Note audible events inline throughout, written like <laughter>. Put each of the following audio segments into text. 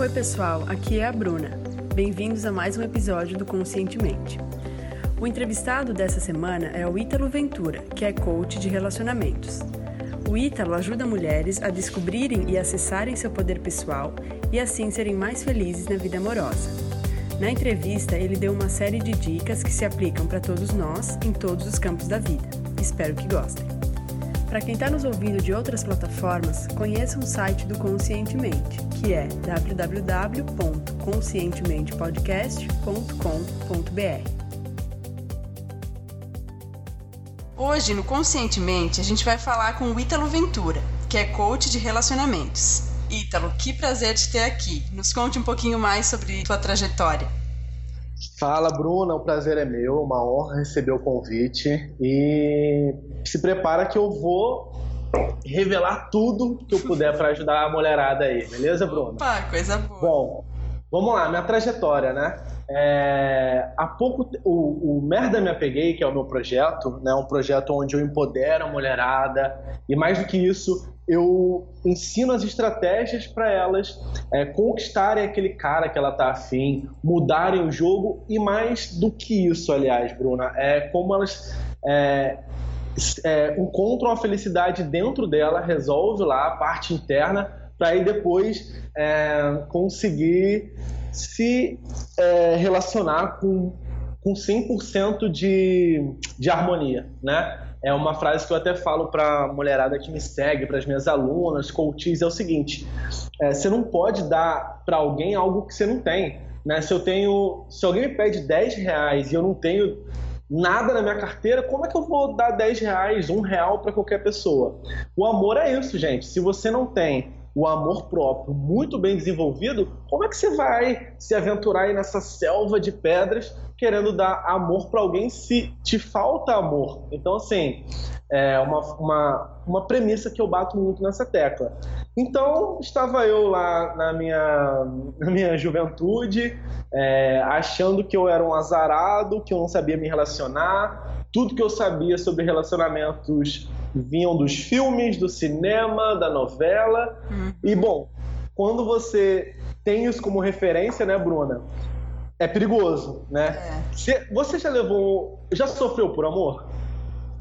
Oi, pessoal, aqui é a Bruna. Bem-vindos a mais um episódio do Conscientemente. O entrevistado dessa semana é o Ítalo Ventura, que é coach de relacionamentos. O Ítalo ajuda mulheres a descobrirem e acessarem seu poder pessoal e assim serem mais felizes na vida amorosa. Na entrevista, ele deu uma série de dicas que se aplicam para todos nós em todos os campos da vida. Espero que gostem. Para quem está nos ouvindo de outras plataformas, conheça o site do Conscientemente, que é www.conscientementepodcast.com.br. Hoje, no Conscientemente, a gente vai falar com o Ítalo Ventura, que é coach de relacionamentos. Ítalo, que prazer te ter aqui. Nos conte um pouquinho mais sobre tua trajetória. Fala, Bruna, o prazer é meu, uma honra receber o convite e se prepara que eu vou revelar tudo que eu puder para ajudar a mulherada aí, beleza, Bruna? Opa, coisa boa. Bom, vamos lá, minha trajetória, né? É, há pouco, o, o Merda Me Apeguei, que é o meu projeto, né, um projeto onde eu empodero a mulherada e mais do que isso, eu ensino as estratégias para elas é, conquistarem aquele cara que ela tá afim, mudarem o jogo e mais do que isso, aliás, Bruna, é como elas é, é, encontram a felicidade dentro dela, resolve lá a parte interna, para aí depois é, conseguir se é, relacionar com, com 100% de, de harmonia, né? É uma frase que eu até falo para a mulherada que me segue, para as minhas alunas, coaches, é o seguinte: é, você não pode dar para alguém algo que você não tem. Né? Se eu tenho, se alguém me pede 10 reais e eu não tenho nada na minha carteira, como é que eu vou dar 10 reais, um real para qualquer pessoa? O amor é isso, gente. Se você não tem o amor próprio muito bem desenvolvido, como é que você vai se aventurar aí nessa selva de pedras querendo dar amor para alguém se te falta amor? Então, assim, é uma, uma, uma premissa que eu bato muito nessa tecla. Então, estava eu lá na minha, na minha juventude, é, achando que eu era um azarado, que eu não sabia me relacionar, tudo que eu sabia sobre relacionamentos vinham dos filmes, do cinema, da novela. Uhum. E bom, quando você tem isso como referência, né, Bruna? É perigoso, né? É. Você já levou. Já sofreu por amor?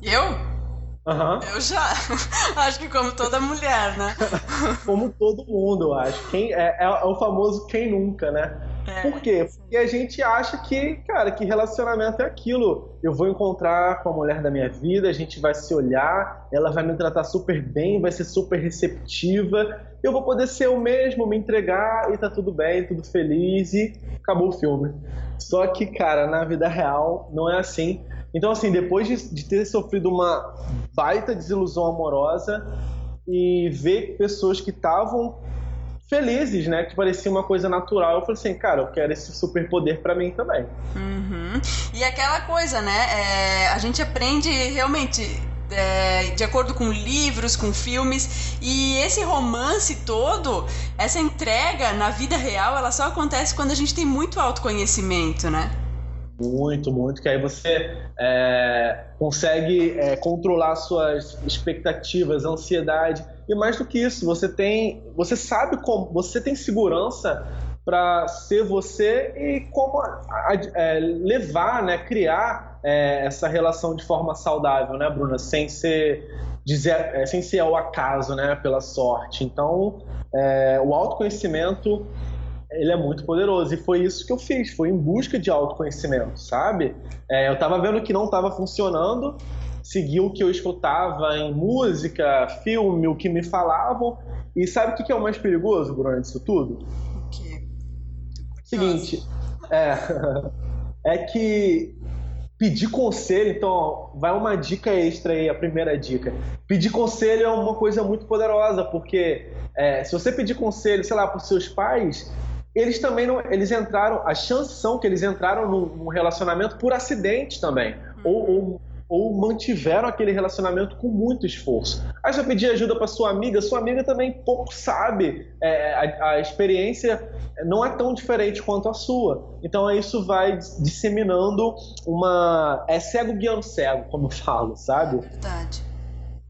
Eu? Uhum. Eu já. <laughs> acho que como toda mulher, né? <laughs> como todo mundo, eu acho. Quem, é, é, é o famoso quem nunca, né? É, Por quê? Porque a gente acha que, cara, que relacionamento é aquilo. Eu vou encontrar com a mulher da minha vida, a gente vai se olhar, ela vai me tratar super bem, vai ser super receptiva, eu vou poder ser o mesmo, me entregar e tá tudo bem, tudo feliz e acabou o filme. Só que, cara, na vida real não é assim. Então, assim, depois de, de ter sofrido uma baita desilusão amorosa e ver pessoas que estavam felizes, né? Que parecia uma coisa natural. Eu falei assim, cara, eu quero esse superpoder para mim também. Uhum. E aquela coisa, né? É, a gente aprende realmente é, de acordo com livros, com filmes, e esse romance todo, essa entrega na vida real, ela só acontece quando a gente tem muito autoconhecimento, né? Muito, muito, que aí você é, consegue é, controlar suas expectativas, ansiedade e mais do que isso, você tem, você sabe como, você tem segurança para ser você e como é, levar, né, criar é, essa relação de forma saudável, né, Bruna, sem ser dizer, é, sem ser ao acaso, né, pela sorte. Então, é, o autoconhecimento ele é muito poderoso e foi isso que eu fiz, foi em busca de autoconhecimento, sabe? É, eu estava vendo que não estava funcionando seguir o que eu escutava em música, filme, o que me falavam. E sabe o que é o mais perigoso, Bruno, disso tudo? O quê? Seguinte, é, <laughs> é que pedir conselho, então vai uma dica extra aí, a primeira dica. Pedir conselho é uma coisa muito poderosa, porque é, se você pedir conselho, sei lá, para seus pais, eles também não, eles entraram, as chances são que eles entraram num, num relacionamento por acidente também, hum. ou, ou ou mantiveram aquele relacionamento com muito esforço. Aí você pedir ajuda para sua amiga, sua amiga também pouco sabe, é, a, a, experiência não é tão diferente quanto a sua. Então isso vai disseminando uma. É cego guiando cego, como eu falo, sabe? Verdade.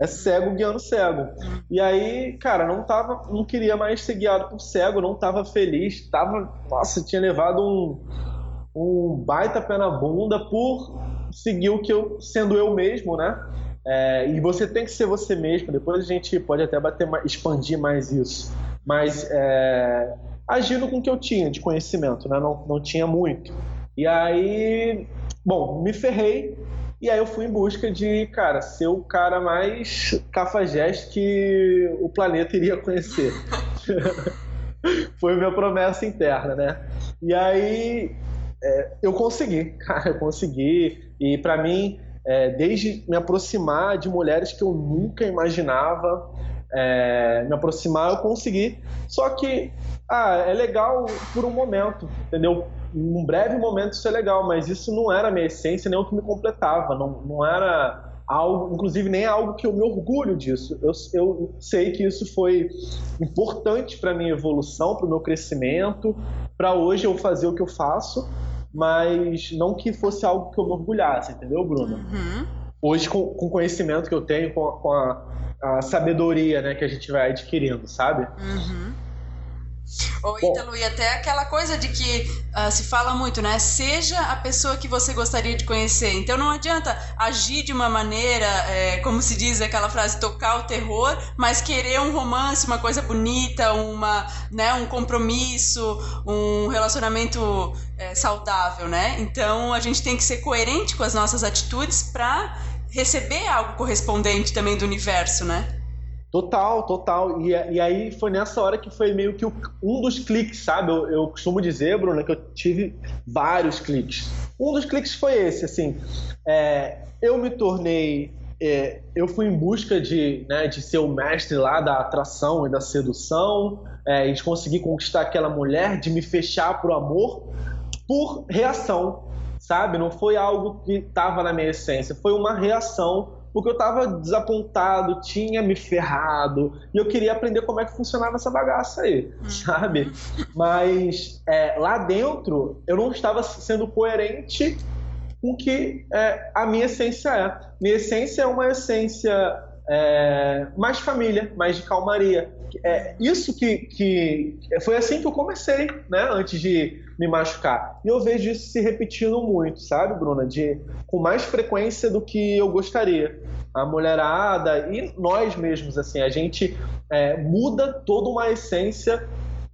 É cego guiando cego. E aí, cara, não tava, não queria mais ser guiado por cego, não tava feliz, tava, nossa, tinha levado um, um baita pé na bunda por seguir o que eu, sendo eu mesmo, né? É, e você tem que ser você mesmo. Depois a gente pode até bater, expandir mais isso. Mas é, agindo com o que eu tinha de conhecimento, né? Não, não tinha muito. E aí, bom, me ferrei. E aí eu fui em busca de, cara, ser o cara mais cafajeste que o planeta iria conhecer. <laughs> Foi minha promessa interna, né? E aí é, eu consegui, cara, eu consegui. E para mim, é, desde me aproximar de mulheres que eu nunca imaginava é, me aproximar, eu consegui. Só que, ah, é legal por um momento, entendeu? Num breve momento isso é legal, mas isso não era a minha essência, nem o que me completava, não, não era algo, inclusive nem algo que eu me orgulho disso. Eu, eu sei que isso foi importante para minha evolução, para o meu crescimento, para hoje eu fazer o que eu faço, mas não que fosse algo que eu me orgulhasse, entendeu, Bruno? Uhum. Hoje, com, com, o conhecimento que eu tenho, com a, com a, a, sabedoria né, que a gente vai adquirindo, sabe? Uhum. Ô, Ítalo, e até aquela coisa de que uh, se fala muito, né? Seja a pessoa que você gostaria de conhecer. Então não adianta agir de uma maneira, é, como se diz aquela frase, tocar o terror, mas querer um romance, uma coisa bonita, uma, né, um compromisso, um relacionamento é, saudável, né? Então a gente tem que ser coerente com as nossas atitudes para receber algo correspondente também do universo, né? Total, total. E, e aí foi nessa hora que foi meio que um dos cliques, sabe? Eu, eu costumo dizer, Bruno, que eu tive vários cliques. Um dos cliques foi esse, assim. É, eu me tornei. É, eu fui em busca de, né, de ser o mestre lá da atração e da sedução, é, de conseguir conquistar aquela mulher, de me fechar pro amor, por reação, sabe? Não foi algo que estava na minha essência, foi uma reação porque eu estava desapontado, tinha me ferrado, e eu queria aprender como é que funcionava essa bagaça aí, uhum. sabe? Mas é, lá dentro eu não estava sendo coerente com o que é, a minha essência é. Minha essência é uma essência é, mais família, mais de calmaria. É isso que, que foi assim que eu comecei, né? Antes de me machucar. E eu vejo isso se repetindo muito, sabe, Bruna? De, com mais frequência do que eu gostaria. A mulherada e nós mesmos, assim, a gente é, muda toda uma essência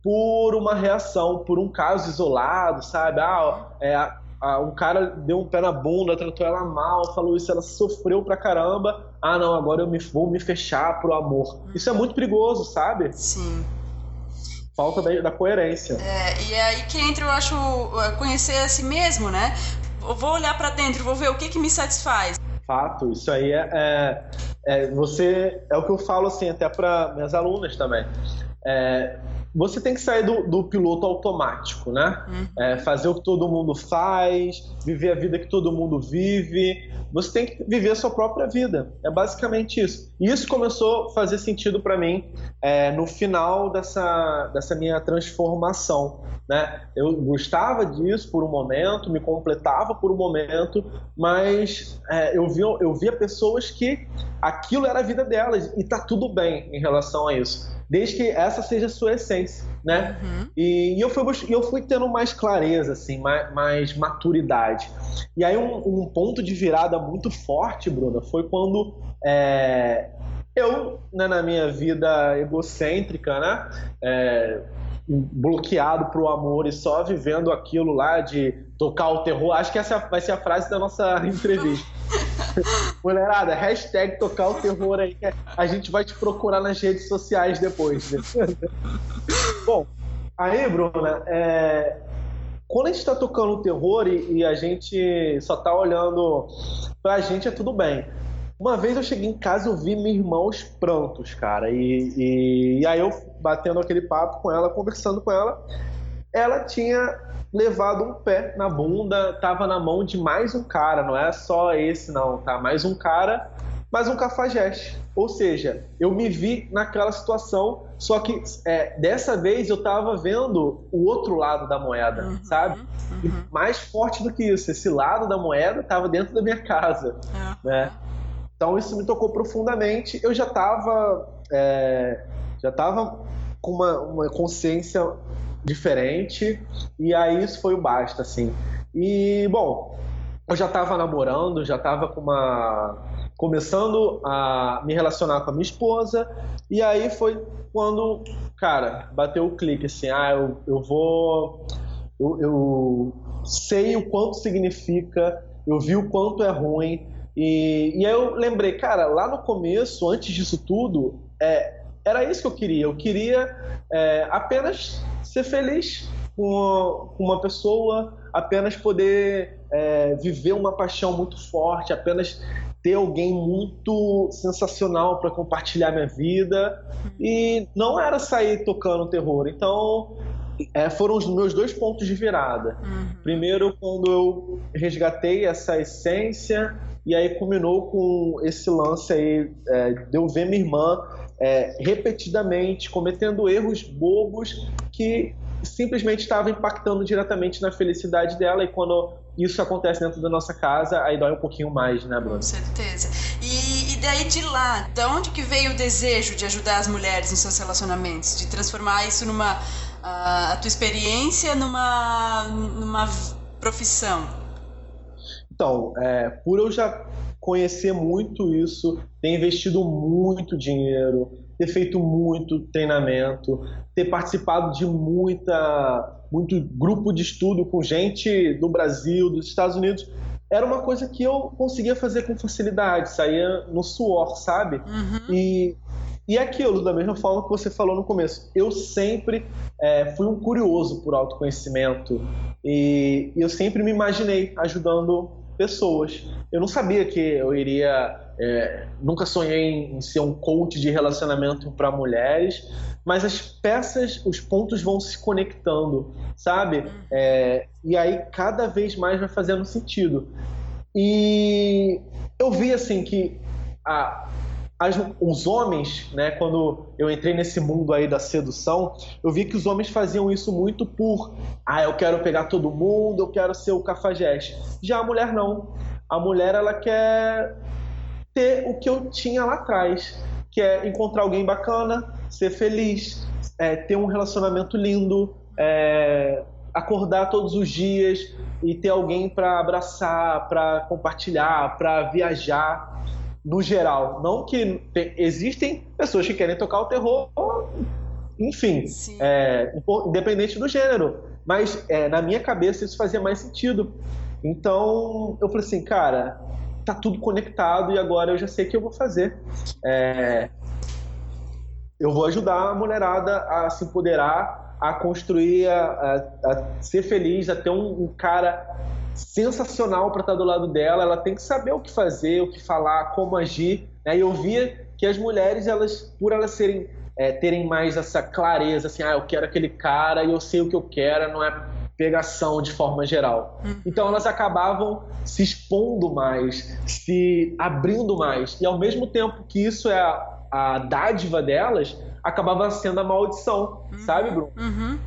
por uma reação, por um caso isolado, sabe? Ah, é, ah, um cara deu um pé na bunda, tratou ela mal, falou isso, ela sofreu pra caramba. Ah, não, agora eu me, vou me fechar pro amor. Isso é muito perigoso, sabe? Sim. Falta da, da coerência. É, e é aí que entra, eu acho, conhecer a si mesmo, né? Eu vou olhar para dentro, vou ver o que, que me satisfaz. Fato, isso aí é, é, é, você é o que eu falo assim até para minhas alunas também. É, você tem que sair do, do piloto automático, né? Uhum. É, fazer o que todo mundo faz, viver a vida que todo mundo vive. Você tem que viver a sua própria vida. É basicamente isso. E isso começou a fazer sentido para mim é, no final dessa, dessa minha transformação. Né? Eu gostava disso por um momento, me completava por um momento, mas é, eu, via, eu via pessoas que aquilo era a vida delas e tá tudo bem em relação a isso desde que essa seja a sua essência, né? Uhum. E, e, eu, fui, eu fui tendo mais clareza, assim, mais, mais maturidade. E aí um, um, ponto de virada muito forte, Bruna, foi quando é, eu, né, na minha vida egocêntrica, né? É, bloqueado pro amor e só vivendo aquilo lá de tocar o terror. Acho que essa vai ser a frase da nossa <laughs> entrevista. <laughs> Mulherada, hashtag tocar o terror aí. A gente vai te procurar nas redes sociais depois. Né? <laughs> Bom, aí, Bruna, é... quando a gente está tocando o terror e, e, a gente só tá olhando pra gente, é tudo bem. Uma vez eu cheguei em casa e eu vi meus irmãos prontos, cara. E, e, e aí eu batendo aquele papo com ela, conversando com ela, ela tinha levado um pé na bunda, tava na mão de mais um cara, não é só esse não, tá? Mais um cara, mais um cafajeste. Ou seja, eu me vi naquela situação, só que é, dessa vez eu tava vendo o outro lado da moeda, uhum, sabe? Uhum. Mais forte do que isso, esse lado da moeda tava dentro da minha casa, uhum. né? Então isso me tocou profundamente. Eu já estava é, já estava com uma, uma consciência diferente e aí isso foi o basta, assim. E bom, eu já estava namorando, já estava com uma começando a me relacionar com a minha esposa e aí foi quando, cara, bateu o clique assim, ah, eu, eu vou eu, eu sei o quanto significa, eu vi o quanto é ruim e, e aí eu lembrei, cara, lá no começo, antes disso tudo, é, era isso que eu queria. Eu queria é, apenas ser feliz com uma pessoa, apenas poder é, viver uma paixão muito forte, apenas ter alguém muito sensacional para compartilhar minha vida. E não era sair tocando terror. Então, é, foram os meus dois pontos de virada. Uhum. Primeiro, quando eu resgatei essa essência e aí culminou com esse lance aí é, de eu ver minha irmã é, repetidamente cometendo erros bobos que simplesmente estavam impactando diretamente na felicidade dela e quando isso acontece dentro da nossa casa, aí dói um pouquinho mais, né, Bruno? Com certeza. E, e daí de lá, da onde que veio o desejo de ajudar as mulheres nos seus relacionamentos, de transformar isso numa a, a tua experiência numa numa profissão? Então, é, por eu já conhecer muito isso, ter investido muito dinheiro, ter feito muito treinamento, ter participado de muita, muito grupo de estudo com gente do Brasil, dos Estados Unidos, era uma coisa que eu conseguia fazer com facilidade, saía no suor, sabe? Uhum. E, e aquilo, da mesma forma que você falou no começo, eu sempre é, fui um curioso por autoconhecimento e, e eu sempre me imaginei ajudando pessoas. Eu não sabia que eu iria. É, nunca sonhei em ser um coach de relacionamento para mulheres, mas as peças, os pontos vão se conectando, sabe? É, e aí cada vez mais vai fazendo sentido. E eu vi assim que a, as, os homens, né, quando eu entrei nesse mundo aí da sedução, eu vi que os homens faziam isso muito por, ah, eu quero pegar todo mundo, eu quero ser o cafajeste. Já a mulher não. A mulher ela quer ter o que eu tinha lá atrás, que é encontrar alguém bacana, ser feliz, é, ter um relacionamento lindo, é, acordar todos os dias e ter alguém para abraçar, para compartilhar, para viajar no geral. Não que tem, existem pessoas que querem tocar o terror, enfim, é, independente do gênero. Mas é, na minha cabeça isso fazia mais sentido. Então eu falei assim, cara, tá tudo conectado e agora eu já sei o que eu vou fazer. É, eu vou ajudar a mulherada a se empoderar, a construir, a, a, a ser feliz, a ter um, um cara sensacional para estar do lado dela. Ela tem que saber o que fazer, o que falar, como agir. Né? E eu via que as mulheres, elas, por elas serem é, terem mais essa clareza, assim, ah, eu quero aquele cara e eu sei o que eu quero, não é pegação de forma geral. Uhum. Então elas acabavam se expondo mais, se abrindo mais. E ao mesmo tempo que isso é a, a dádiva delas, acabava sendo a maldição, uhum. sabe, Bruno? Uhum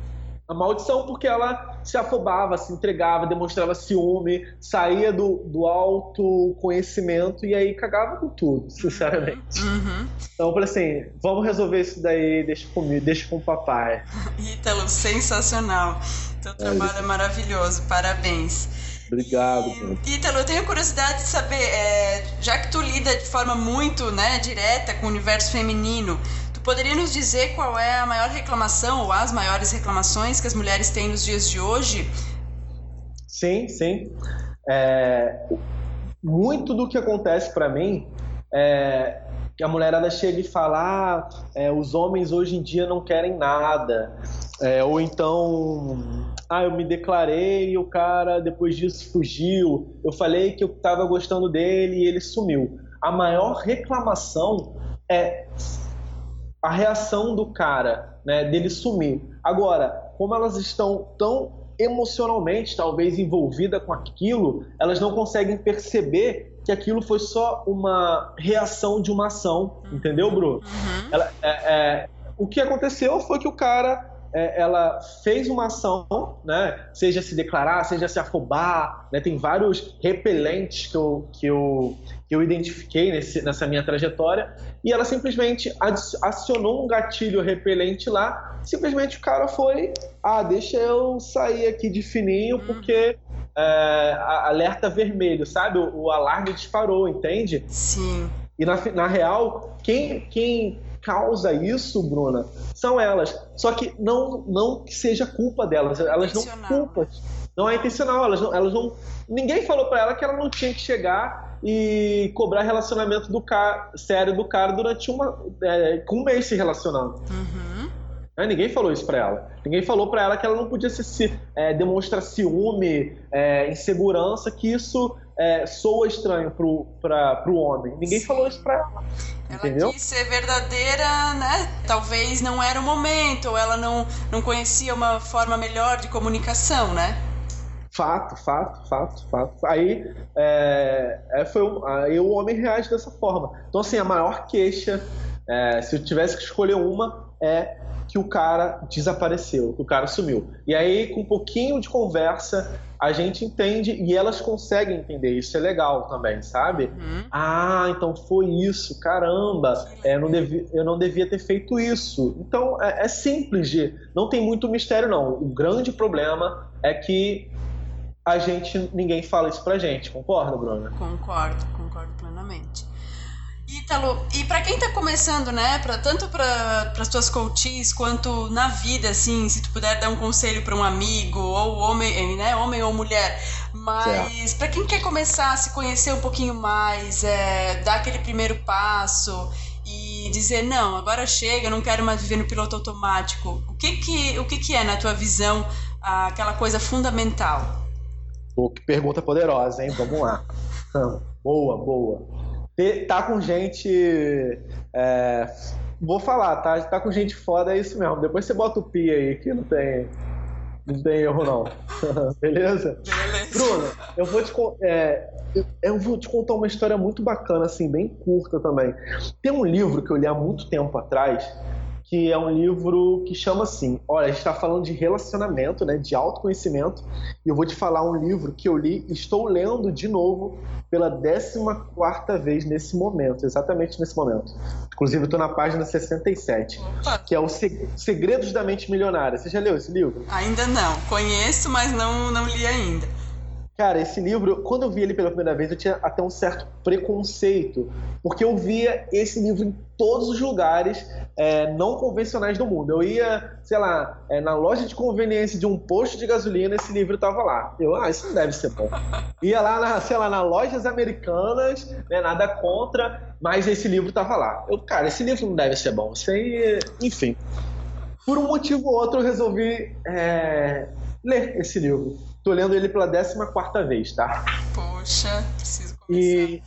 a maldição porque ela se afobava, se entregava, demonstrava ciúme, saía do, do autoconhecimento e aí cagava com tudo, sinceramente. Uhum. Então eu falei assim, vamos resolver isso daí, deixa comigo, deixa com o papai. <laughs> Ítalo, sensacional. Teu trabalho é, é maravilhoso, parabéns. Obrigado. E, Ítalo, eu tenho curiosidade de saber, é, já que tu lida de forma muito né, direta com o universo feminino, poderia nos dizer qual é a maior reclamação ou as maiores reclamações que as mulheres têm nos dias de hoje? Sim, sim. É, muito do que acontece para mim é que a mulherada chega e fala: ah, é, os homens hoje em dia não querem nada. É, ou então, ah, eu me declarei e o cara depois disso fugiu. Eu falei que eu estava gostando dele e ele sumiu. A maior reclamação é a reação do cara, né, dele sumir. Agora, como elas estão tão emocionalmente, talvez envolvida com aquilo, elas não conseguem perceber que aquilo foi só uma reação de uma ação, entendeu, Bruno? Uhum. Ela, é, é, o que aconteceu foi que o cara é, ela fez uma ação, né? Seja se declarar, seja se afobar, né? Tem vários repelentes que eu, que eu que eu identifiquei nesse, nessa minha trajetória, e ela simplesmente acionou um gatilho repelente lá, simplesmente o cara foi, ah, deixa eu sair aqui de fininho, uhum. porque é, alerta vermelho, sabe? O, o, alarme disparou, entende? Sim. E na, na real, quem, quem causa isso, Bruna, são elas. Só que não, não que seja culpa delas, elas não culpam. Não é intencional, elas não, elas não. Ninguém falou para ela que ela não tinha que chegar e cobrar relacionamento do cara, sério do cara durante uma, é, com um mês se relacionando. Uhum. É, ninguém falou isso para ela. Ninguém falou para ela que ela não podia se, se é, demonstrar ciúme, é, insegurança, que isso é, soa estranho pro, pra, pro homem. Ninguém Sim. falou isso pra ela. Ela entendeu? quis ser verdadeira, né? Talvez não era o momento, ou ela não, não conhecia uma forma melhor de comunicação, né? Fato, fato, fato, fato. Aí, é, é, foi um, aí o homem reage dessa forma. Então, assim, a maior queixa, é, se eu tivesse que escolher uma, é que o cara desapareceu, que o cara sumiu. E aí, com um pouquinho de conversa, a gente entende e elas conseguem entender. Isso é legal também, sabe? Uhum. Ah, então foi isso, caramba, é, não devia, eu não devia ter feito isso. Então é, é simples de. Não tem muito mistério, não. O grande problema é que a gente ninguém fala isso pra gente, concorda, Bruna? Concordo, concordo plenamente. Ítalo, e para quem tá começando, né, pra, tanto para as tuas coaches quanto na vida, assim, se tu puder dar um conselho para um amigo, ou homem, né, homem ou mulher, mas para quem quer começar a se conhecer um pouquinho mais, é, dar aquele primeiro passo e dizer, não, agora chega, eu não quero mais viver no piloto automático, o que que, o que, que é, na tua visão, aquela coisa fundamental? Pô, que pergunta poderosa, hein? Vamos lá. <laughs> boa, boa. Tá com gente. É, vou falar, tá? Tá com gente foda, é isso mesmo. Depois você bota o pi aí, que não tem. Não tem erro, não. <laughs> Beleza? Beleza. Bruno, eu vou, te, é, eu vou te contar uma história muito bacana, assim, bem curta também. Tem um livro que eu li há muito tempo atrás que é um livro que chama assim. Olha, a gente está falando de relacionamento, né, de autoconhecimento, e eu vou te falar um livro que eu li, estou lendo de novo pela 14 quarta vez nesse momento, exatamente nesse momento. Inclusive, estou na página 67, Opa. que é o Segredos da Mente Milionária. Você já leu esse livro? Ainda não. Conheço, mas não, não li ainda. Cara, esse livro, quando eu vi ele pela primeira vez, eu tinha até um certo preconceito, porque eu via esse livro em todos os lugares é, não convencionais do mundo. Eu ia, sei lá, é, na loja de conveniência de um posto de gasolina, esse livro estava lá. Eu, ah, isso não deve ser bom. Ia lá, na, sei lá, nas lojas americanas, né, nada contra, mas esse livro estava lá. Eu, cara, esse livro não deve ser bom. Aí, enfim. Por um motivo ou outro, eu resolvi é, ler esse livro. Tô lendo ele pela 14 vez, tá? Poxa, preciso começar. E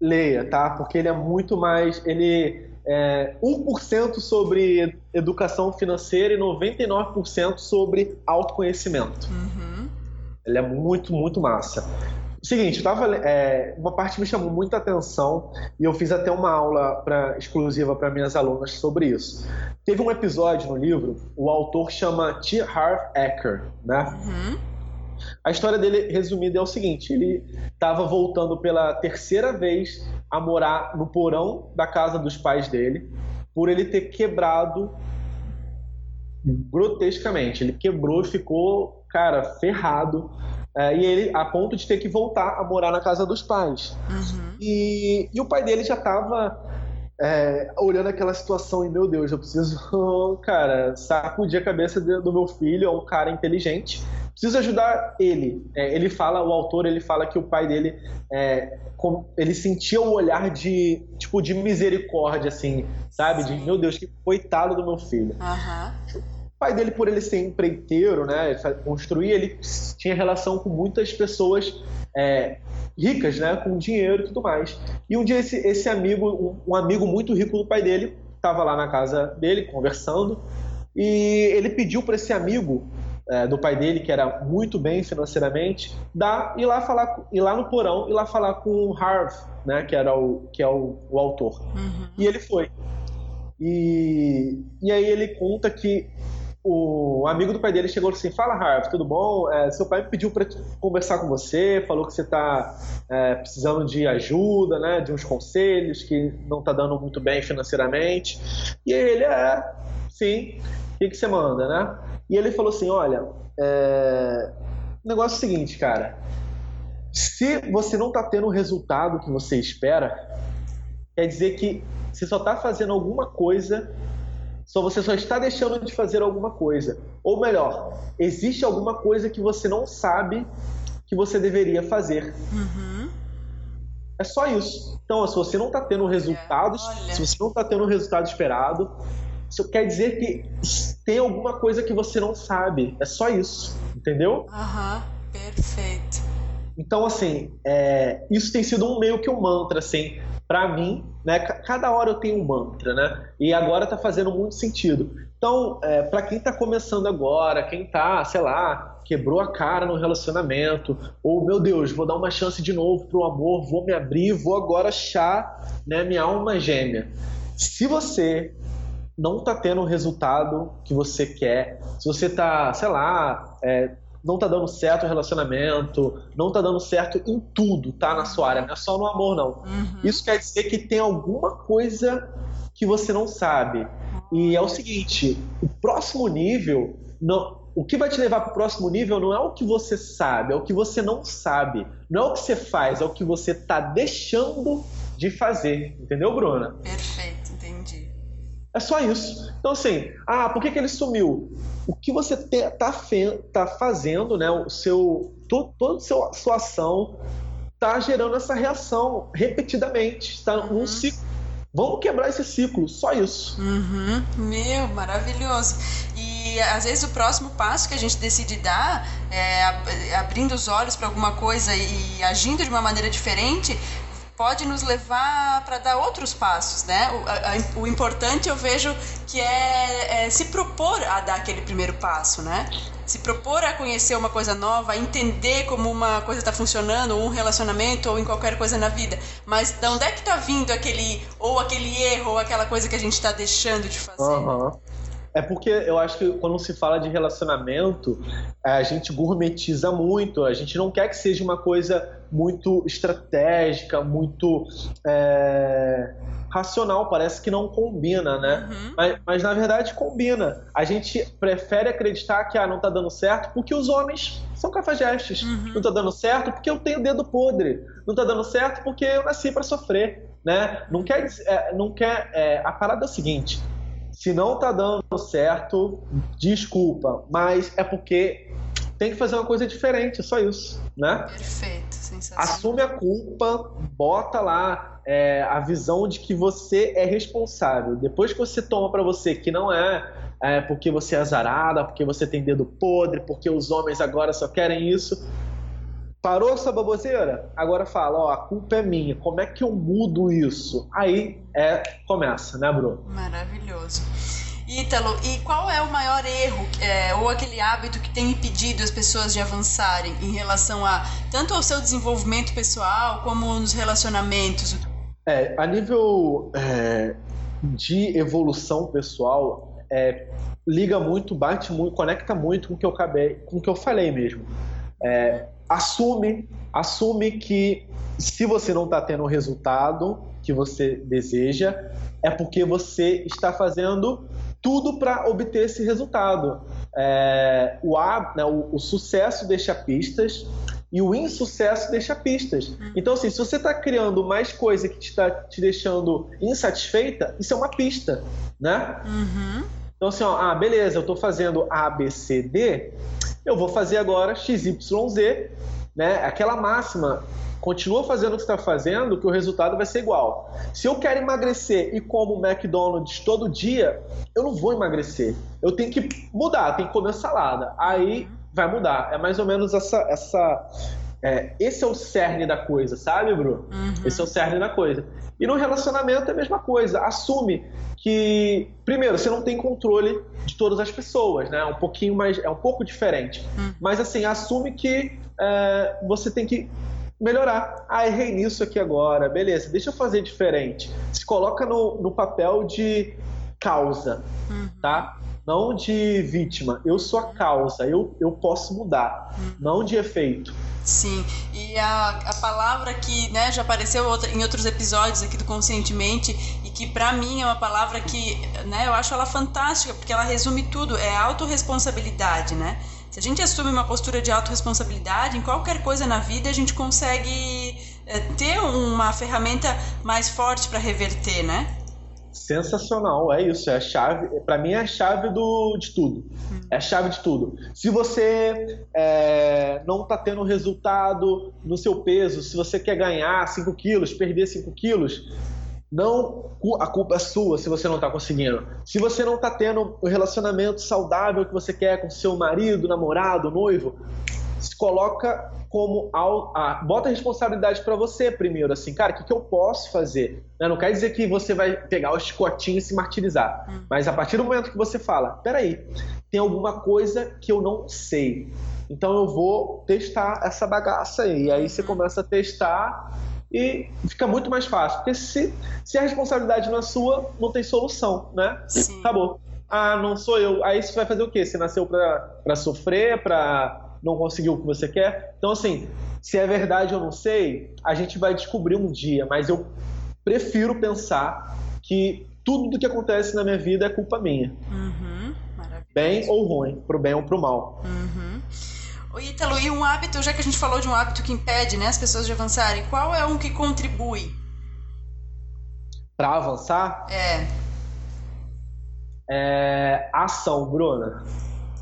leia, tá? Porque ele é muito mais. Ele é 1% sobre educação financeira e 99% sobre autoconhecimento. Uhum. Ele é muito, muito massa. Seguinte, tava, é, uma parte me chamou muita atenção e eu fiz até uma aula pra, exclusiva para minhas alunas sobre isso. Teve um episódio no livro, o autor chama T. Harv Eker, né? Uhum. A história dele, resumida, é o seguinte: ele estava voltando pela terceira vez a morar no porão da casa dos pais dele, por ele ter quebrado grotescamente. Ele quebrou e ficou, cara, ferrado. É, e ele, a ponto de ter que voltar a morar na casa dos pais. Uhum. E, e o pai dele já estava é, olhando aquela situação e, meu Deus, eu preciso, <laughs> cara, sacudir a cabeça do meu filho, é um cara inteligente preciso ajudar ele. É, ele fala, o autor, ele fala que o pai dele, é, com, ele sentia um olhar de, tipo, de misericórdia, assim, sabe? Sim. De, meu Deus, que coitado do meu filho. Uhum. O pai dele, por ele ser empreiteiro, né, construir, ele tinha relação com muitas pessoas é, ricas, né, com dinheiro e tudo mais. E um dia esse, esse amigo, um, um amigo muito rico do pai dele, estava lá na casa dele conversando e ele pediu para esse amigo é, do pai dele, que era muito bem financeiramente, dá ir lá falar, ir lá no porão e lá falar com o Harv, né, que era o que é o, o autor. Uhum. E ele foi. E, e aí ele conta que o amigo do pai dele chegou assim: Fala, Harvey, tudo bom? É, seu pai me pediu para conversar com você, falou que você está é, precisando de ajuda, né, de uns conselhos, que não está dando muito bem financeiramente. E ele é, sim, o que, que você manda, né? E ele falou assim: Olha, é... o negócio é o seguinte, cara. Se você não está tendo o resultado que você espera, quer dizer que você só está fazendo alguma coisa só você só está deixando de fazer alguma coisa. Ou melhor, existe alguma coisa que você não sabe que você deveria fazer. Uhum. É só isso. Então, se você não está tendo resultados, é, se você não está tendo o resultado esperado, isso quer dizer que tem alguma coisa que você não sabe. É só isso. Entendeu? Aham, uhum. perfeito. Então, assim, é, isso tem sido um meio que um mantra, assim para mim, né, cada hora eu tenho um mantra, né? E agora está fazendo muito sentido. Então, é, para quem está começando agora, quem está, sei lá, quebrou a cara no relacionamento, ou meu Deus, vou dar uma chance de novo pro amor, vou me abrir, vou agora achar, né, minha alma gêmea. Se você não está tendo o resultado que você quer, se você está, sei lá, é, não tá dando certo o relacionamento, não tá dando certo em tudo, tá? Na sua área, não é só no amor, não. Uhum. Isso quer dizer que tem alguma coisa que você não sabe. E é o seguinte: o próximo nível, não, o que vai te levar para o próximo nível não é o que você sabe, é o que você não sabe. Não é o que você faz, é o que você tá deixando de fazer. Entendeu, Bruna? Perfeito, entendi. É só isso. Então, assim, ah, por que, que ele sumiu? O que você está tá fazendo, né? O seu, todo, toda a sua ação está gerando essa reação repetidamente. Está uhum. num ciclo. Vamos quebrar esse ciclo, só isso. Uhum. Meu, maravilhoso. E às vezes o próximo passo que a gente decide dar, é, abrindo os olhos para alguma coisa e agindo de uma maneira diferente, pode nos levar para dar outros passos, né? O, a, o, importante eu vejo que é, é, se propor a dar aquele primeiro passo, né? Se propor a conhecer uma coisa nova, entender como uma coisa está funcionando, ou um relacionamento, ou em qualquer coisa na vida. Mas de onde é que está vindo aquele, ou aquele erro, ou aquela coisa que a gente está deixando de fazer? Uhum. É porque eu acho que quando se fala de relacionamento, a gente gourmetiza muito, a gente não quer que seja uma coisa muito estratégica, muito é, racional, parece que não combina, né? Uhum. Mas, mas, na verdade combina. A gente prefere acreditar que ah, não tá dando certo porque os homens são cafajestes. Uhum. Não tá dando certo porque eu tenho dedo podre. Não tá dando certo porque eu nasci para sofrer, né? Não quer, é, não quer. É, a parada é o seguinte: se não tá dando certo, desculpa, mas é porque tem que fazer uma coisa diferente, é só isso, né? Perfeito, sensacional. Assume a culpa, bota lá é, a visão de que você é responsável. Depois que você toma para você que não é, é porque você é azarada, porque você tem dedo podre, porque os homens agora só querem isso, Parou essa baboseira? Agora fala, ó, a culpa é minha. Como é que eu mudo isso? Aí é começa, né, Bruno? Maravilhoso. Ítalo, e qual é o maior erro é, ou aquele hábito que tem impedido as pessoas de avançarem em relação a tanto ao seu desenvolvimento pessoal como nos relacionamentos? É, a nível é, de evolução pessoal, é, liga muito, bate muito, conecta muito com o que eu acabei, com o que eu falei mesmo. É, assume, assume que se você não está tendo o resultado que você deseja, é porque você está fazendo tudo para obter esse resultado. É, o, a, né, o, o sucesso deixa pistas e o insucesso deixa pistas. Uhum. Então, assim, se você está criando mais coisa que está te deixando insatisfeita, isso é uma pista, né? Uhum. Então, assim, ó, ah, beleza, eu estou fazendo A, B, C, D, eu vou fazer agora XYZ, né? Aquela máxima, continua fazendo o que está fazendo, que o resultado vai ser igual. Se eu quero emagrecer e como McDonald's todo dia, eu não vou emagrecer. Eu tenho que mudar, tenho que comer salada. Aí vai mudar. É mais ou menos essa, essa é, esse é o cerne da coisa, sabe, Bru? Uhum. Esse é o cerne da coisa. E no relacionamento é a mesma coisa. Assume que, primeiro, você não tem controle de todas as pessoas, né? É um pouquinho mais. É um pouco diferente. Uhum. Mas assim, assume que é, você tem que melhorar. Ah, errei nisso aqui agora. Beleza, deixa eu fazer diferente. Se coloca no, no papel de causa, uhum. tá? não de vítima. Eu sou a causa, eu, eu posso mudar, uhum. não de efeito. Sim, e a, a palavra que né, já apareceu outra, em outros episódios aqui do Conscientemente e que para mim é uma palavra que né, eu acho ela fantástica porque ela resume tudo, é autorresponsabilidade, né? Se a gente assume uma postura de autorresponsabilidade, em qualquer coisa na vida a gente consegue é, ter uma ferramenta mais forte para reverter, né? Sensacional, é isso, é a chave, para mim é a chave do, de tudo, é a chave de tudo. Se você é, não está tendo resultado no seu peso, se você quer ganhar 5 quilos, perder 5 quilos, não a culpa é sua se você não está conseguindo. Se você não está tendo o relacionamento saudável que você quer com seu marido, namorado, noivo, se coloca como a, a bota a responsabilidade para você primeiro, assim, cara, o que, que eu posso fazer? Né, não quer dizer que você vai pegar o chicotinho e se martirizar, hum. mas a partir do momento que você fala, peraí, tem alguma coisa que eu não sei, então eu vou testar essa bagaça aí. E aí você uhum. começa a testar e fica muito mais fácil. Porque se, se a responsabilidade não é sua, não tem solução, né? Sim. Acabou. Ah, não sou eu. Aí você vai fazer o quê? Você nasceu para sofrer, para não conseguir o que você quer? Então, assim, se é verdade ou não sei, a gente vai descobrir um dia, mas eu prefiro pensar que tudo do que acontece na minha vida é culpa minha. Uhum, bem ou ruim, pro bem ou pro mal. Uhum. O Ítalo, e um hábito, já que a gente falou de um hábito que impede né, as pessoas de avançarem, qual é um que contribui? Para avançar? É. É ação, Bruna.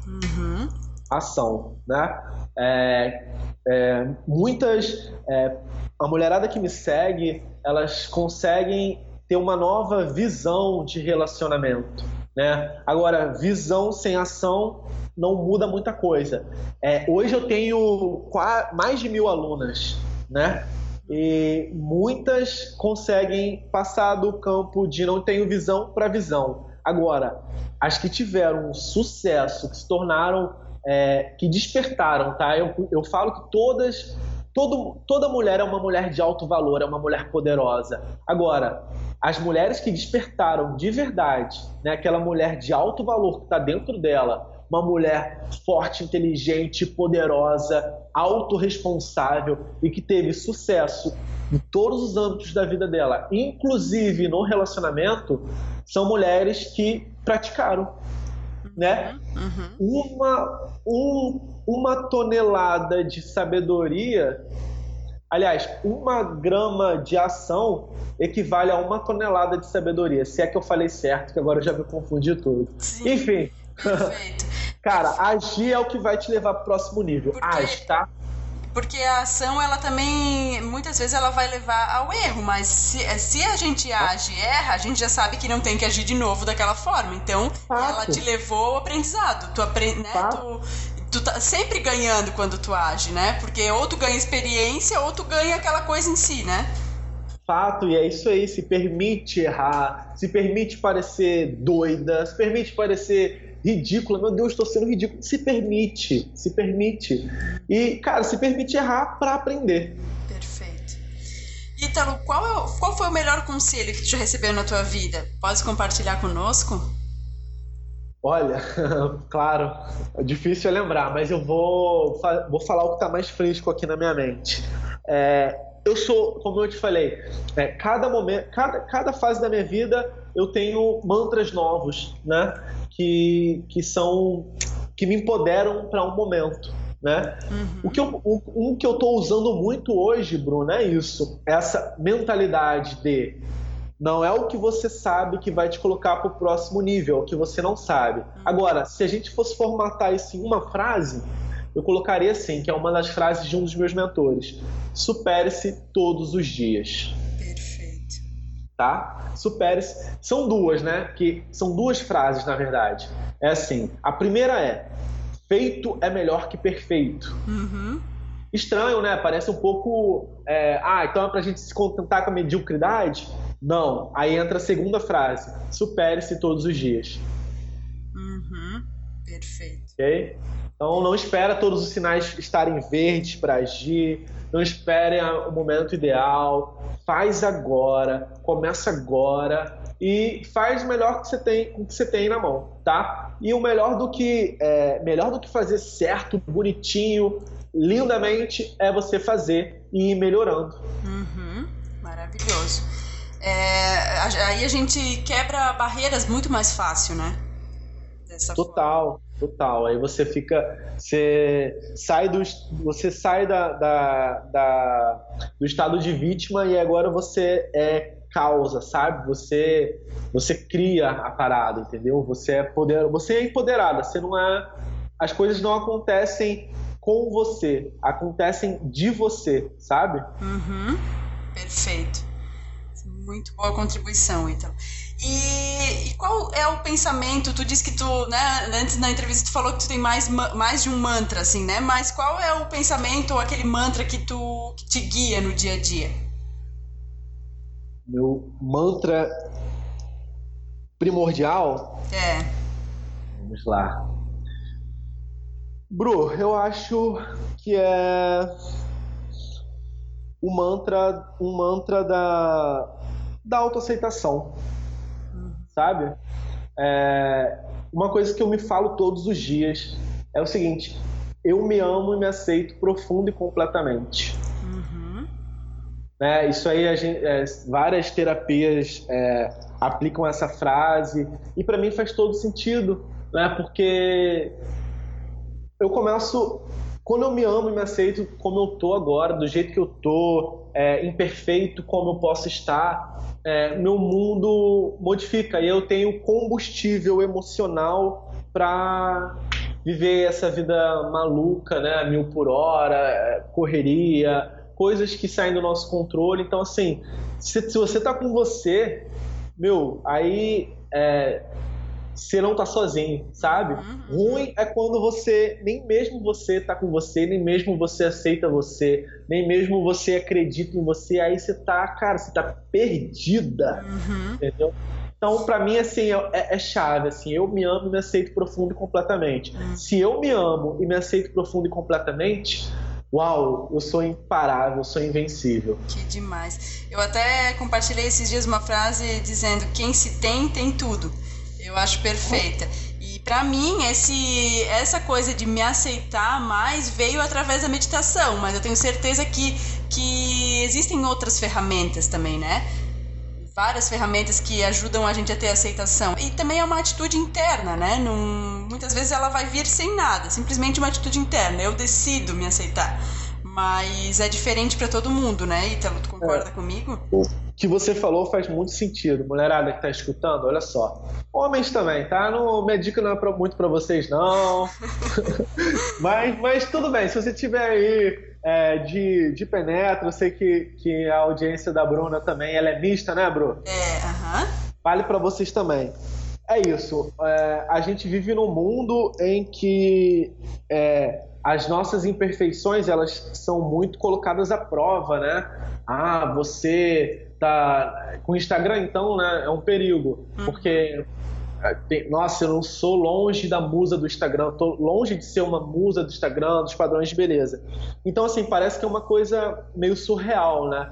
Uhum. Ação, né? É, é, muitas é, a mulherada que me segue elas conseguem ter uma nova visão de relacionamento né? Agora, visão sem ação não muda muita coisa. É, hoje eu tenho mais de mil alunas, né? E muitas conseguem passar do campo de não tenho visão para visão. Agora, as que tiveram sucesso, que se tornaram, é, que despertaram, tá? Eu, eu falo que todas Todo, toda mulher é uma mulher de alto valor, é uma mulher poderosa. Agora, as mulheres que despertaram de verdade, né, aquela mulher de alto valor que está dentro dela, uma mulher forte, inteligente, poderosa, autorresponsável e que teve sucesso em todos os âmbitos da vida dela, inclusive no relacionamento, são mulheres que praticaram. Né? Uhum. Uma, um, uma tonelada de sabedoria, aliás, uma grama de ação equivale a uma tonelada de sabedoria. Se é que eu falei certo, que agora eu já me confundi tudo. Sim. Enfim. Perfeito. <laughs> Cara, agir é o que vai te levar para o próximo nível. Porque... Age, tá? Porque a ação ela também muitas vezes ela vai levar ao erro, mas se, se a gente age e erra, a gente já sabe que não tem que agir de novo daquela forma. Então, Fato. ela te levou ao aprendizado. Tu, apre, né, tu, tu tá sempre ganhando quando tu age, né? Porque ou tu ganha experiência ou tu ganha aquela coisa em si, né? Fato, e é isso aí, se permite errar, se permite parecer doida, se permite parecer ridícula, meu Deus, estou sendo ridículo. Se permite, se permite. E, cara, se permite errar para aprender. Perfeito. Ítalo, qual, é, qual foi o melhor conselho que tu já recebeu na tua vida? Pode compartilhar conosco? Olha, <laughs> claro, é difícil lembrar, mas eu vou, vou falar o que está mais fresco aqui na minha mente. É, eu sou, como eu te falei, é, cada momento, cada, cada fase da minha vida eu tenho mantras novos, né? Que, que são que me empoderam para um momento. Né? Uhum. O que eu, o, um que eu estou usando muito hoje, Bruno, é isso. Essa mentalidade de não é o que você sabe que vai te colocar para o próximo nível, é o que você não sabe. Agora, se a gente fosse formatar isso em uma frase, eu colocaria assim, que é uma das frases de um dos meus mentores: supere-se todos os dias. Tá? Supere-se. São duas, né? Que são duas frases, na verdade. É assim: a primeira é: feito é melhor que perfeito. Uhum. Estranho, né? Parece um pouco. É, ah, então é pra gente se contentar com a mediocridade? Não. Aí entra a segunda frase: supere-se todos os dias. Uhum. Perfeito. Ok? Então não espera todos os sinais estarem verdes para agir. Não espere o momento ideal. Faz agora. Começa agora. e faz o melhor que você tem, que você tem na mão, tá? E o melhor do que é, melhor do que fazer certo, bonitinho, lindamente é você fazer e ir melhorando. Uhum, maravilhoso. É, aí a gente quebra barreiras muito mais fácil, né? Dessa total, forma. Total. Aí você fica, você sai do, você sai da, da, da, do estado de vítima e agora você é causa, sabe? Você você cria a parada, entendeu? Você é poder, você é empoderada. Você não é, as coisas não acontecem com você, acontecem de você, sabe? Uhum. Perfeito. Muito boa contribuição, então. E, e, qual é o pensamento? Tu disse que tu, né, antes na entrevista tu falou que tu tem mais, mais de um mantra, assim, né? Mas qual é o pensamento ou aquele mantra que tu que te guia no dia a dia? Meu mantra primordial? É. Vamos lá. Bru, eu acho que é o mantra, um mantra da, da autoaceitação, sabe? É, uma coisa que eu me falo todos os dias é o seguinte: eu me amo e me aceito profundo e completamente. Uhum. É, isso aí, gente, é, várias terapias é, aplicam essa frase e para mim faz todo sentido, né? Porque eu começo quando eu me amo e me aceito como eu tô agora, do jeito que eu tô, é, imperfeito como eu posso estar, é, meu mundo modifica e eu tenho combustível emocional para viver essa vida maluca, né, mil por hora, é, correria, coisas que saem do nosso controle. Então, assim, se, se você tá com você, meu, aí é, você não tá sozinho, sabe? Uhum. Ruim é quando você, nem mesmo você tá com você, nem mesmo você aceita você, nem mesmo você acredita em você, aí você tá, cara, você tá perdida, uhum. entendeu? Então, para mim, assim, é, é, chave, assim, eu me amo e me aceito profundo e completamente. Uhum. Se eu me amo e me aceito profundo e completamente, uau, eu sou imparável, eu sou invencível. Que demais. Eu até compartilhei esses dias uma frase dizendo: quem se tem, tem tudo. Eu acho perfeita. E para mim, esse, essa coisa de me aceitar mais veio através da meditação, mas eu tenho certeza que, que existem outras ferramentas também, né? Várias ferramentas que ajudam a gente a ter aceitação. E também é uma atitude interna, né? Num, muitas vezes ela vai vir sem nada, simplesmente uma atitude interna. Eu decido me aceitar. Mas é diferente para todo mundo, né, Ítalo? Tu concorda é. comigo? O que você falou faz muito sentido. Mulherada que tá escutando, olha só. Homens também, tá? Não, minha dica não é pra, muito para vocês, não. <laughs> mas, mas tudo bem, se você tiver aí é, de, de penetra, eu sei que, que a audiência da Bruna também, ela é mista, né, Bru? É, aham. Uh -huh. Vale para vocês também. É isso. É, a gente vive num mundo em que é, as nossas imperfeições elas são muito colocadas à prova, né? Ah, você tá com o Instagram então, né? É um perigo, uhum. porque é, nossa, eu não sou longe da musa do Instagram, tô longe de ser uma musa do Instagram, dos padrões de beleza. Então assim parece que é uma coisa meio surreal, né?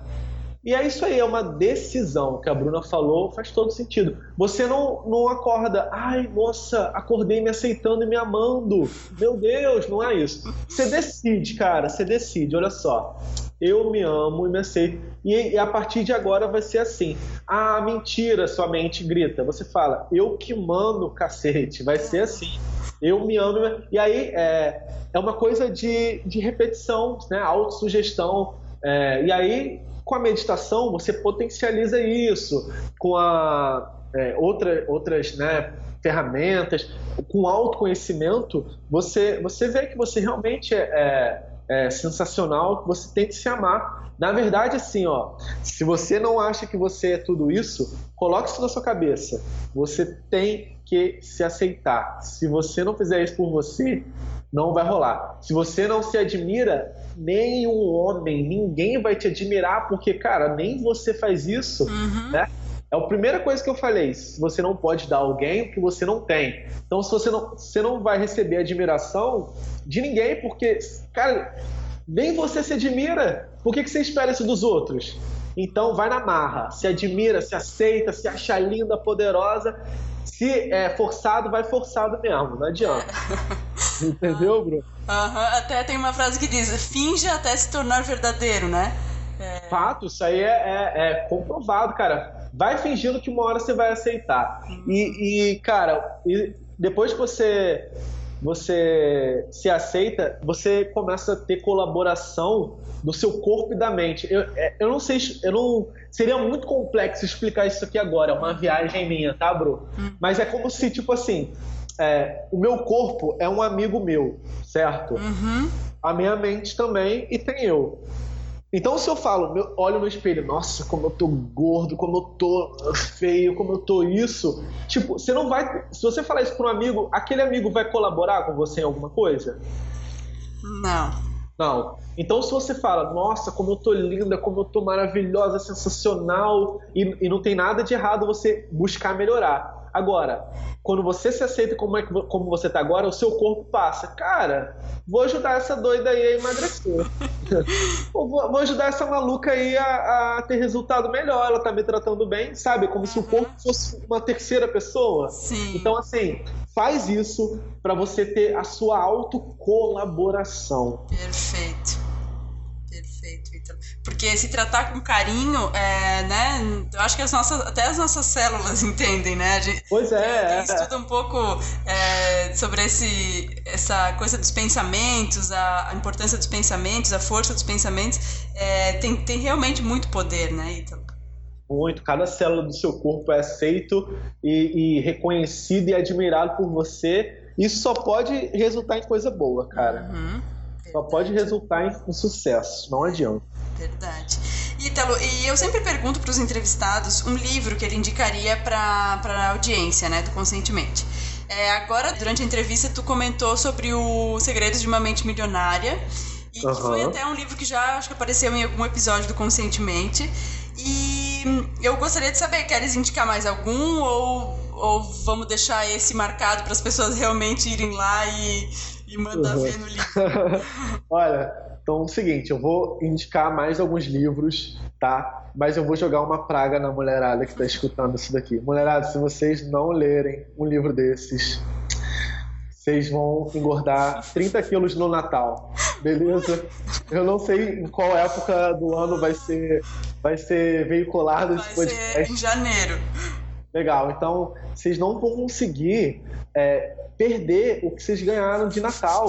E é isso aí, é uma decisão que a Bruna falou, faz todo sentido. Você não, não acorda, ai, nossa, acordei me aceitando e me amando. Meu Deus, não é isso. Você decide, cara, você decide, olha só. Eu me amo e me aceito. E, e a partir de agora vai ser assim. Ah, mentira, sua mente grita. Você fala, eu que mando, cacete. Vai ser assim. Eu me amo. E aí é, é uma coisa de, de repetição, né? autossugestão. É, e aí com a meditação, você potencializa isso. Com a, é, outra, outras né, ferramentas, com autoconhecimento, você, você vê que você realmente é, é, é sensacional, que você tem que se amar. Na verdade, assim, ó, se você não acha que você é tudo isso, coloque isso na sua cabeça. Você tem que se aceitar. Se você não fizer isso por você, não vai rolar. Se você não se admira, nenhum homem, ninguém vai te admirar, porque, cara, nem você faz isso, uhum. né? É a primeira coisa que eu falei. Você não pode dar alguém o que você não tem. Então, se você não, você não vai receber admiração de ninguém, porque, cara, nem você se admira. Por que, que você espera isso dos outros? Então vai na marra, se admira, se aceita, se acha linda, poderosa. Se é forçado, vai forçado mesmo, não adianta. <laughs> <laughs> Entendeu, Bruno? Uhum. Até tem uma frase que diz: finge até se tornar verdadeiro, né? É... Fato, isso aí é, é, é, comprovado, cara. Vai fingindo que uma hora você vai aceitar. Uhum. E, e, cara, e depois que você você se aceita, você começa a ter colaboração do seu corpo e da mente. Eu, é, eu não sei, eu não seria muito complexo explicar isso aqui agora, é uma viagem minha, tá, Bru? Hum. Mas é como se tipo assim, é, o meu corpo é um amigo meu, certo? Uhum. A minha mente também e tem eu. Então, se eu falo, meu, olho no espelho, nossa, como eu tô gordo, como eu tô feio, como eu tô isso, tipo, você não vai. Se você falar isso para um amigo, aquele amigo vai colaborar com você em alguma coisa? Não. Não. Então, se você fala, nossa, como eu tô linda, como eu tô maravilhosa, sensacional, e, e não tem nada de errado você buscar melhorar. Agora, quando você se aceita como, é que, como você tá agora, o seu corpo passa. Cara, vou ajudar essa doida aí a emagrecer. <laughs> vou, vou, ajudar essa maluca aí a, a, ter resultado melhor. Ela tá me tratando bem, sabe? Como se o corpo fosse uma terceira pessoa. Sim. Então, assim, faz isso para você ter a sua autocolaboração. Perfeito. Porque se tratar com carinho, é, né? Eu acho que as nossas, até as nossas células <laughs> entendem, né? Gente, pois é. Quem, estuda um pouco é, sobre esse, essa coisa dos pensamentos, a, a, importância dos pensamentos, a força dos pensamentos, é, tem, tem realmente muito poder, né, Ítalo? Muito. Cada célula do seu corpo é aceito e, e reconhecido e admirado por você. Isso só pode resultar em coisa boa, cara. Uhum. Só pode resultar em, em sucesso, não adianta. Verdade. Ítalo, e eu sempre pergunto para os entrevistados um livro que ele indicaria para a audiência, né, do Conscientemente. É, agora, durante a entrevista, tu comentou sobre o Segredos de uma Mente Milionária, e uhum. que foi até um livro que já acho que apareceu em algum episódio do Conscientemente. E eu gostaria de saber, queres indicar mais algum ou, ou vamos deixar esse marcado para as pessoas realmente irem lá e, e mandar uhum. ver no livro? <laughs> Olha, então, é o seguinte, eu vou indicar mais alguns livros, tá? Mas eu vou jogar uma praga na mulherada que está escutando isso daqui. Mulherada, se vocês não lerem um livro desses, vocês vão engordar 30 quilos no Natal, beleza? Eu não sei em qual época do ano vai ser, vai ser veiculado esse podcast. Ser em janeiro. Legal, então vocês não vão conseguir é, perder o que vocês ganharam de Natal.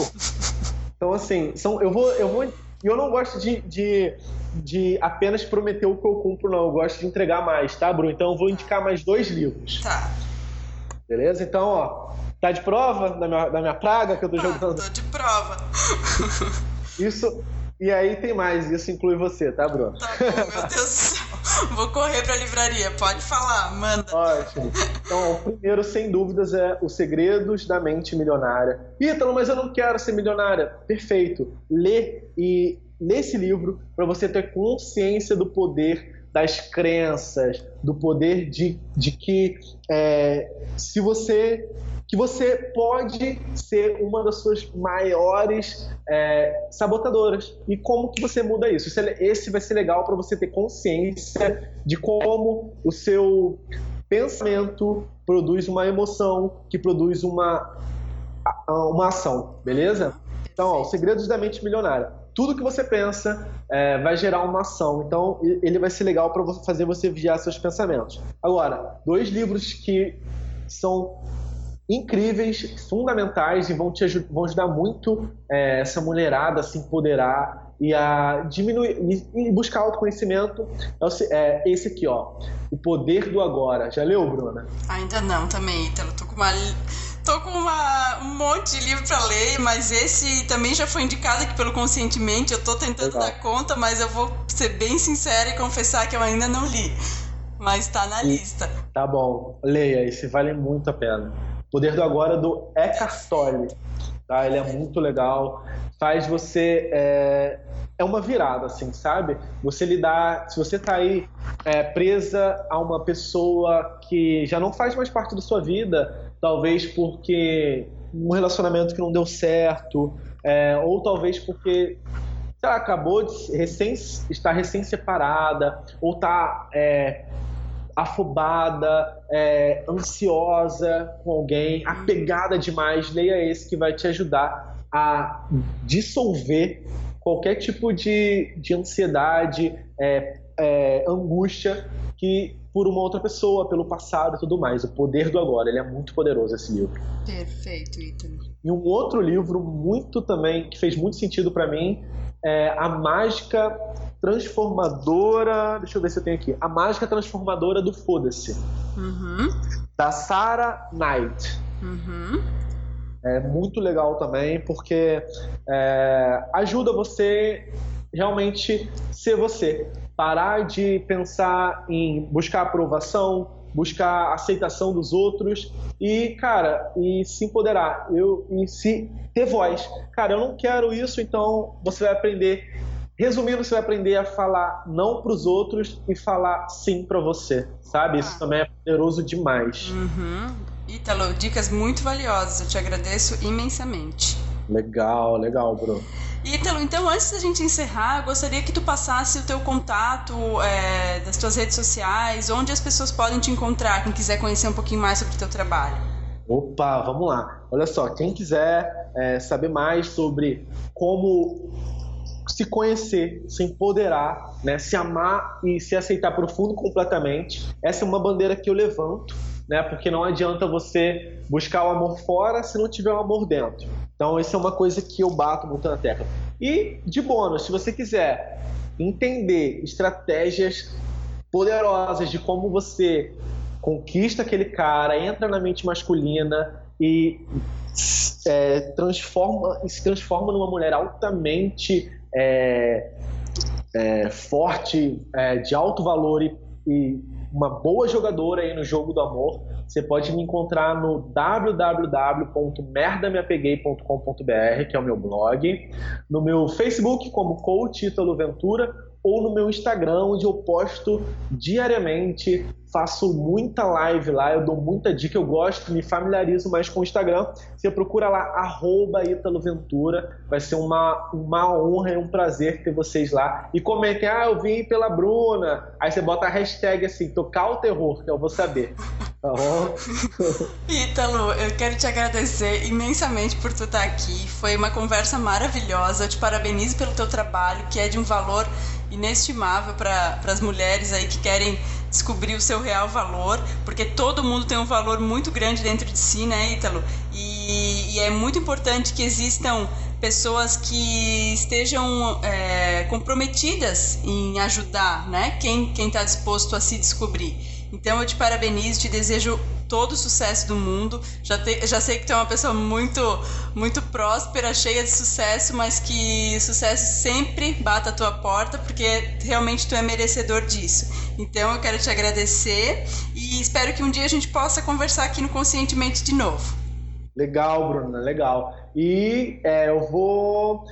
Então, assim, são, eu vou. Eu vou eu não gosto de, de, de, apenas prometer o que eu cumpro, não. Eu gosto de entregar mais, tá, Bruno? Então eu vou indicar mais dois livros. Tá. Beleza? Então, ó, tá de prova da minha, da minha praga que eu tô ah, jogando? Tô de prova. Isso. E aí tem mais, isso inclui você, tá, Bruno? Tá bom, meu Deus do céu. <laughs> <laughs> Vou correr pra livraria, pode falar, manda. Ótimo. Então, o primeiro, sem dúvidas, é Os Segredos da Mente Milionária. Ítalo, mas eu não quero ser milionária. Perfeito. Lê e lê esse livro para você ter consciência do poder das crenças, do poder de, de que é, se você que você pode ser uma das suas maiores é, sabotadoras. E como que você muda isso? É, esse vai ser legal para você ter consciência de como o seu pensamento produz uma emoção, que produz uma, uma ação, beleza? Então, ó, os segredos da mente milionária. Tudo que você pensa é, vai gerar uma ação. Então, ele vai ser legal para fazer você vigiar seus pensamentos. Agora, dois livros que são incríveis, fundamentais e vão te ajudar, vão ajudar muito é, essa mulherada a se empoderar e a diminuir e buscar autoconhecimento. É, é esse aqui, ó, o poder do agora. Já leu, Bruna? Ainda não, também, Ítalo. Tô com uma tô com uma, um monte de livro para ler, mas esse também já foi indicado aqui pelo Conscientemente. Eu tô tentando dar conta, mas eu vou ser bem sincera e confessar que eu ainda não li. Mas tá na e, lista. Tá bom, leia, esse vale muito a pena. Poder do Agora do Eckhart Tolle. Tá? Ele é muito legal. Faz você. É, é uma virada, assim, sabe? Você lidar. Se você tá aí é, presa a uma pessoa que já não faz mais parte da sua vida, talvez porque um relacionamento que não deu certo, é, ou talvez porque sei lá, acabou de recém, está recém-separada, ou está é, afobada, é, ansiosa com alguém, apegada demais, leia esse que vai te ajudar a dissolver qualquer tipo de, de ansiedade, é, é, angústia que por uma outra pessoa, pelo passado e tudo mais. O Poder do Agora, ele é muito poderoso esse livro. Perfeito, Ítalo. E um outro livro muito também, que fez muito sentido para mim, é A Mágica Transformadora. Deixa eu ver se eu tenho aqui. A Mágica Transformadora do Foda-se. Uhum. Da Sarah Knight. Uhum. É muito legal também, porque é, ajuda você realmente ser você. Parar de pensar em buscar aprovação, buscar aceitação dos outros e, cara, e se empoderar. Eu, e se ter voz. Cara, eu não quero isso, então você vai aprender. Resumindo, você vai aprender a falar não para os outros e falar sim para você, sabe? Isso também é poderoso demais. Uhum. Ítalo, dicas muito valiosas. Eu te agradeço imensamente. Legal, legal, Bruno. Ítalo, então antes da gente encerrar, eu gostaria que tu passasse o teu contato é, das tuas redes sociais, onde as pessoas podem te encontrar, quem quiser conhecer um pouquinho mais sobre o teu trabalho. Opa, vamos lá. Olha só, quem quiser é, saber mais sobre como se conhecer, se empoderar, né, se amar e se aceitar profundo completamente, essa é uma bandeira que eu levanto, né, porque não adianta você buscar o amor fora se não tiver o amor dentro. Então, isso é uma coisa que eu bato muito na tecla. E, de bônus, se você quiser entender estratégias poderosas de como você conquista aquele cara, entra na mente masculina e é, transforma, se transforma numa mulher altamente é, é, forte, é, de alto valor e, e uma boa jogadora aí no jogo do amor, você pode me encontrar no www.merdameapeguei.com.br, que é o meu blog, no meu Facebook como Coach Italo Ventura ou no meu Instagram, onde eu posto diariamente, faço muita live lá, eu dou muita dica, eu gosto, me familiarizo mais com o Instagram. Você procura lá, arroba Italo Ventura, vai ser uma, uma honra e um prazer ter vocês lá. E comentem, ah, eu vim pela Bruna. Aí você bota a hashtag assim, tocar o terror, que eu vou saber. Tá bom? <laughs> Ítalo, eu quero te agradecer imensamente por tu estar aqui. Foi uma conversa maravilhosa. Eu te parabenizo pelo teu trabalho, que é de um valor inestimável para as mulheres aí que querem descobrir o seu real valor, porque todo mundo tem um valor muito grande dentro de si, né, Ítalo? E, e é muito importante que existam pessoas que estejam é, comprometidas em ajudar, né? Quem está disposto a se descobrir. Então eu te parabenizo, te desejo todo o sucesso do mundo. Já, te, já sei que tu é uma pessoa muito, muito próspera, cheia de sucesso, mas que sucesso sempre bata a tua porta, porque realmente tu é merecedor disso. Então eu quero te agradecer e espero que um dia a gente possa conversar aqui no Conscientemente de novo. Legal, Bruna, legal. E é, eu vou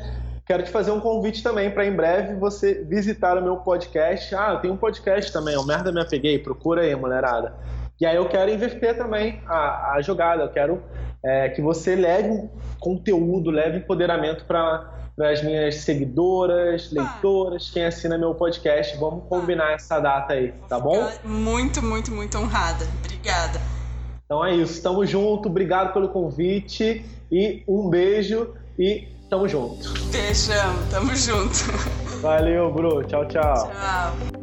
Quero te fazer um convite também para em breve você visitar o meu podcast. Ah, eu tenho um podcast também, o Merda Me Apeguei, procura aí, mulherada. E aí eu quero inverter também a, a jogada, eu quero é, que você leve conteúdo, leve empoderamento para as minhas seguidoras, leitoras, quem assina meu podcast. Vamos combinar essa data aí, tá bom? Muito, muito, muito honrada. Obrigada. Então é isso, tamo junto, obrigado pelo convite e um beijo e Tamo junto. Beijão, tamo junto. Valeu, Bru. Tchau, tchau. Tchau.